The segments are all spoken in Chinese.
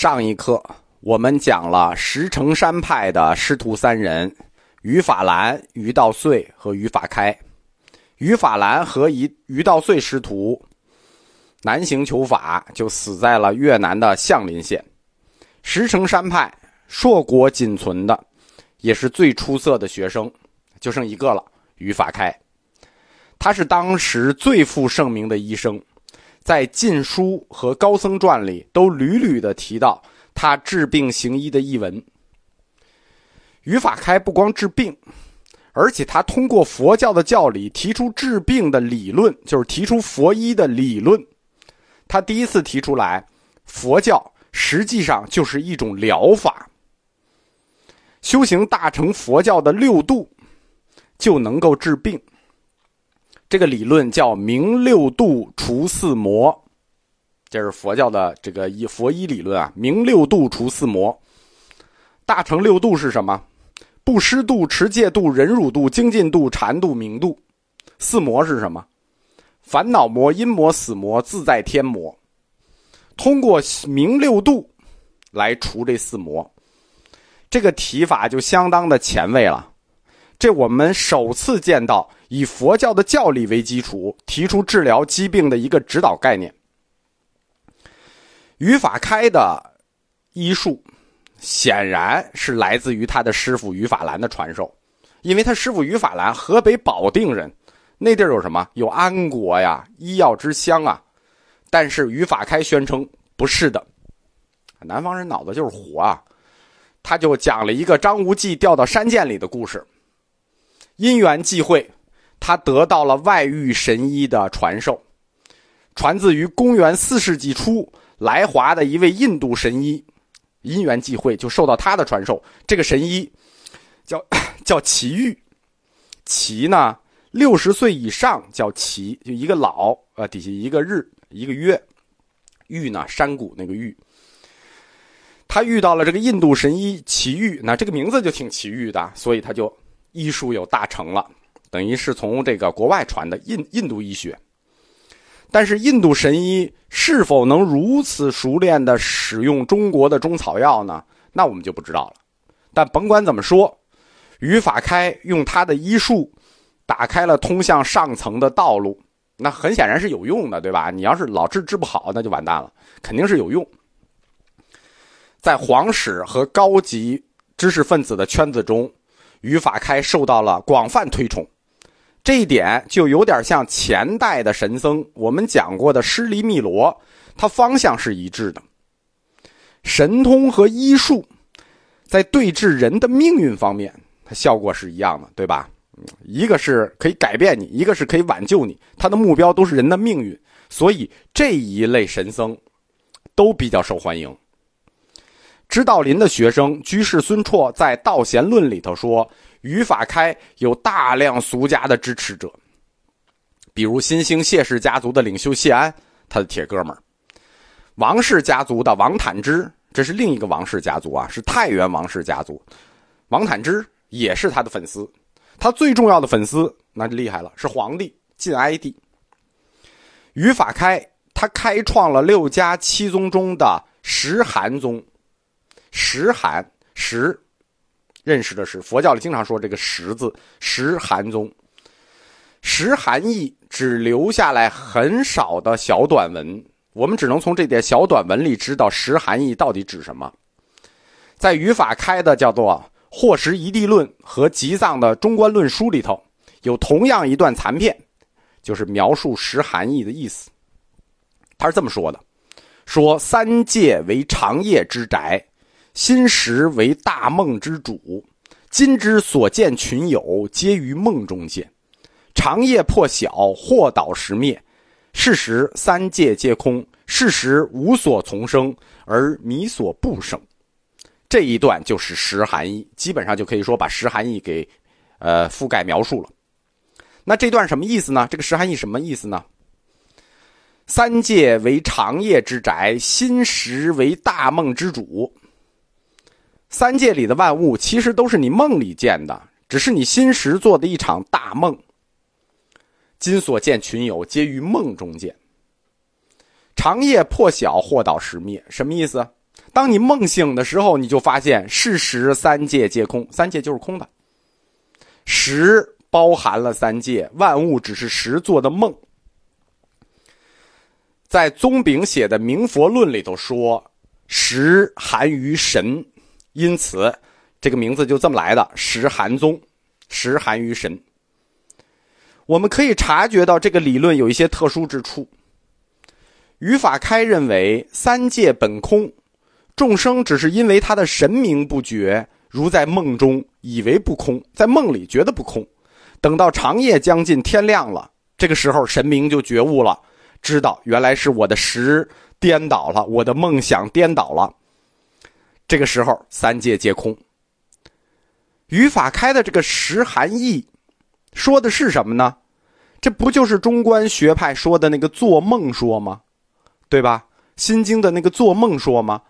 上一课我们讲了石城山派的师徒三人：于法兰、于道岁和于法开。于法兰和于于道岁师徒南行求法，就死在了越南的相林县。石城山派硕果仅存的，也是最出色的学生，就剩一个了——于法开。他是当时最负盛名的医生。在《晋书》和《高僧传》里都屡屡的提到他治病行医的译文。于法开不光治病，而且他通过佛教的教理提出治病的理论，就是提出佛医的理论。他第一次提出来，佛教实际上就是一种疗法，修行大乘佛教的六度就能够治病。这个理论叫明六度除四魔，这是佛教的这个一佛医理论啊。明六度除四魔，大乘六度是什么？布施度、持戒度、忍辱度、精进度、禅度、明度。四魔是什么？烦恼魔、阴魔、死魔、自在天魔。通过明六度来除这四魔，这个提法就相当的前卫了。这我们首次见到。以佛教的教理为基础，提出治疗疾病的一个指导概念。于法开的医术，显然是来自于他的师傅于法兰的传授，因为他师傅于法兰河北保定人，那地儿有什么？有安国呀，医药之乡啊。但是于法开宣称不是的，南方人脑子就是虎啊，他就讲了一个张无忌掉到山涧里的故事，因缘际会。他得到了外域神医的传授，传自于公元四世纪初来华的一位印度神医，因缘际会就受到他的传授。这个神医叫 叫祁煜，祁呢六十岁以上叫祁，就一个老呃底下一个日一个月，玉呢山谷那个玉。他遇到了这个印度神医奇遇，那这个名字就挺奇遇的，所以他就医术有大成了。等于是从这个国外传的印印度医学，但是印度神医是否能如此熟练的使用中国的中草药呢？那我们就不知道了。但甭管怎么说，于法开用他的医术打开了通向上层的道路，那很显然是有用的，对吧？你要是老治治不好，那就完蛋了，肯定是有用。在皇室和高级知识分子的圈子中，于法开受到了广泛推崇。这一点就有点像前代的神僧，我们讲过的施离密罗，他方向是一致的。神通和医术，在对治人的命运方面，它效果是一样的，对吧？一个是可以改变你，一个是可以挽救你，他的目标都是人的命运，所以这一类神僧都比较受欢迎。知道林的学生居士孙绰在《道贤论》里头说。于法开有大量俗家的支持者，比如新兴谢氏家族的领袖谢安，他的铁哥们儿；王氏家族的王坦之，这是另一个王氏家族啊，是太原王氏家族。王坦之也是他的粉丝，他最重要的粉丝那厉害了，是皇帝晋哀帝。于法开他开创了六家七宗中的十寒宗，十寒十。认识的是佛教里经常说这个“十”字，十寒宗。十寒义只留下来很少的小短文，我们只能从这点小短文里知道十寒义到底指什么。在语法开的叫做《霍什一地论》和吉藏的《中观论书》里头，有同样一段残片，就是描述十寒义的意思。他是这么说的：说三界为长夜之宅。心识为大梦之主，今之所见群友，皆于梦中见。长夜破晓，或倒时灭。是时三界皆空，是时无所从生，而迷所不生。这一段就是实含义，基本上就可以说把实含义给，呃，覆盖描述了。那这段什么意思呢？这个实含义什么意思呢？三界为长夜之宅，心识为大梦之主。三界里的万物其实都是你梦里见的，只是你心识做的一场大梦。今所见群有，皆于梦中见。长夜破晓，或到时灭，什么意思？当你梦醒的时候，你就发现事实三界皆空，三界就是空的。实包含了三界，万物只是实做的梦。在宗炳写的《明佛论》里头说，实含于神，因此这个名字就这么来的。实含宗，实含于神。我们可以察觉到这个理论有一些特殊之处。于法开认为三界本空，众生只是因为他的神明不觉，如在梦中以为不空，在梦里觉得不空，等到长夜将近，天亮了，这个时候神明就觉悟了，知道原来是我的时颠倒了，我的梦想颠倒了。这个时候三界皆空。于法开的这个实含义，说的是什么呢？这不就是中观学派说的那个做梦说吗？对吧？心经的那个做梦说吗？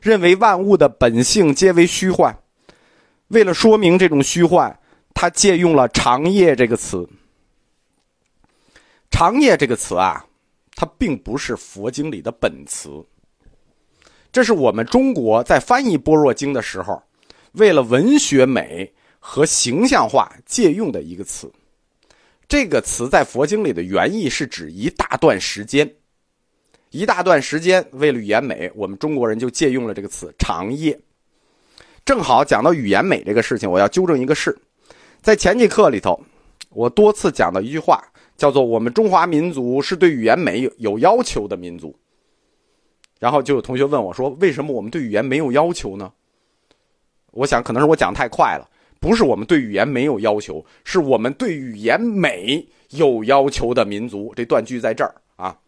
认为万物的本性皆为虚幻。为了说明这种虚幻，他借用了“长夜”这个词。“长夜”这个词啊，它并不是佛经里的本词。这是我们中国在翻译《般若经》的时候，为了文学美和形象化借用的一个词。这个词在佛经里的原意是指一大段时间，一大段时间。为了语言美，我们中国人就借用了这个词“长夜”。正好讲到语言美这个事情，我要纠正一个事，在前几课里头，我多次讲到一句话，叫做“我们中华民族是对语言美有有要求的民族”。然后就有同学问我说：“为什么我们对语言没有要求呢？”我想可能是我讲太快了。不是我们对语言没有要求，是我们对语言美有要求的民族。这断句在这儿啊，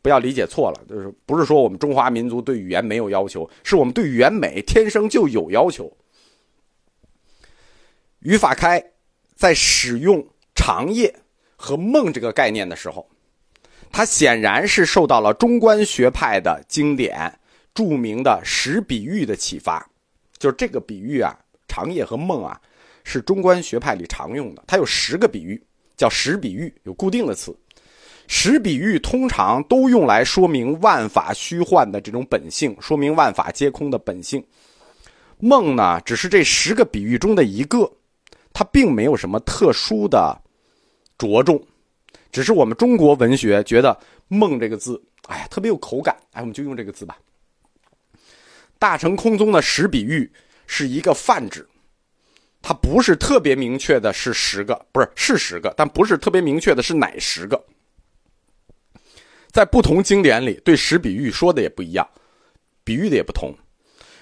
不要理解错了，就是不是说我们中华民族对语言没有要求，是我们对语言美天生就有要求。语法开在使用“长夜”和“梦”这个概念的时候，他显然是受到了中观学派的经典著名的十比喻的启发，就是这个比喻啊。长夜和梦啊，是中观学派里常用的。它有十个比喻，叫十比喻，有固定的词。十比喻通常都用来说明万法虚幻的这种本性，说明万法皆空的本性。梦呢，只是这十个比喻中的一个，它并没有什么特殊的着重，只是我们中国文学觉得“梦”这个字，哎呀，特别有口感，哎，我们就用这个字吧。大乘空宗的十比喻。是一个泛指，它不是特别明确的，是十个，不是是十个，但不是特别明确的是哪十个。在不同经典里，对十比喻说的也不一样，比喻的也不同。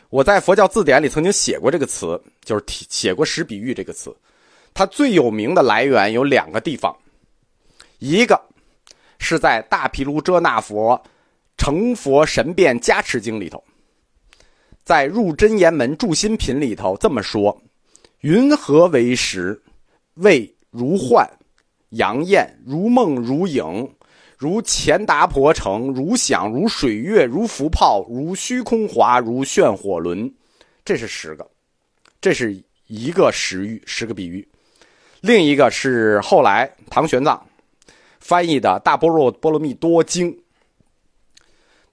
我在佛教字典里曾经写过这个词，就是写过十比喻这个词。它最有名的来源有两个地方，一个是在大毗卢遮那佛成佛神变加持经里头。在入真言门住心品里头这么说：“云何为实？谓如幻，阳焰如梦如影，如钱达婆城，如响如水月，如浮泡，如虚空华，如炫火轮。”这是十个，这是一个十喻，十个比喻。另一个是后来唐玄奘翻译的《大般若波罗蜜多经》，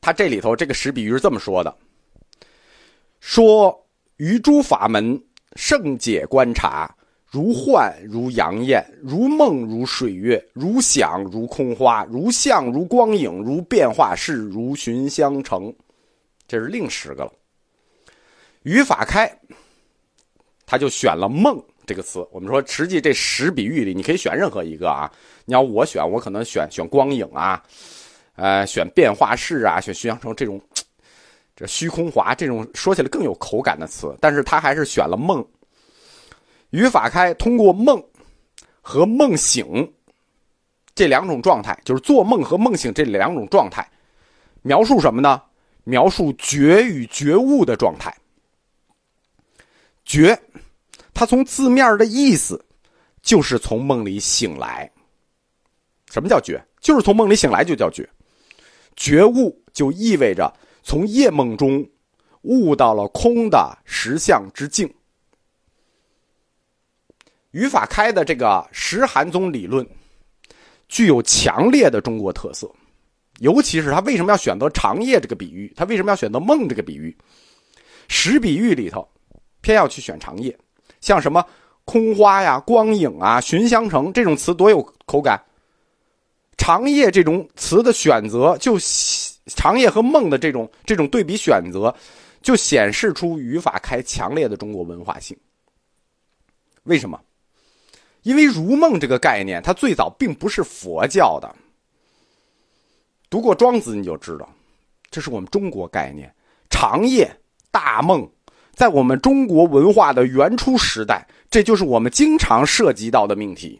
他这里头这个十比喻是这么说的。说于诸法门圣解观察，如幻如阳焰，如梦如水月，如响如空花，如相如光影，如变化事，如寻相成。这是另十个了。语法开，他就选了“梦”这个词。我们说，实际这十比喻里，你可以选任何一个啊。你要我选，我可能选选光影啊，呃，选变化式啊，选徐阳成这种。这虚空华这种说起来更有口感的词，但是他还是选了梦。语法开通过梦和梦醒这两种状态，就是做梦和梦醒这两种状态，描述什么呢？描述觉与觉悟的状态。觉，它从字面的意思就是从梦里醒来。什么叫觉？就是从梦里醒来就叫觉。觉悟就意味着。从夜梦中悟到了空的实相之境。语法开的这个实含宗理论，具有强烈的中国特色。尤其是他为什么要选择长夜这个比喻？他为什么要选择梦这个比喻？十比喻里头，偏要去选长夜，像什么空花呀、光影啊、寻香城这种词多有口感。长夜这种词的选择，就长夜和梦的这种这种对比选择，就显示出语法开强烈的中国文化性。为什么？因为如梦这个概念，它最早并不是佛教的。读过庄子你就知道，这是我们中国概念。长夜、大梦，在我们中国文化的原初时代，这就是我们经常涉及到的命题。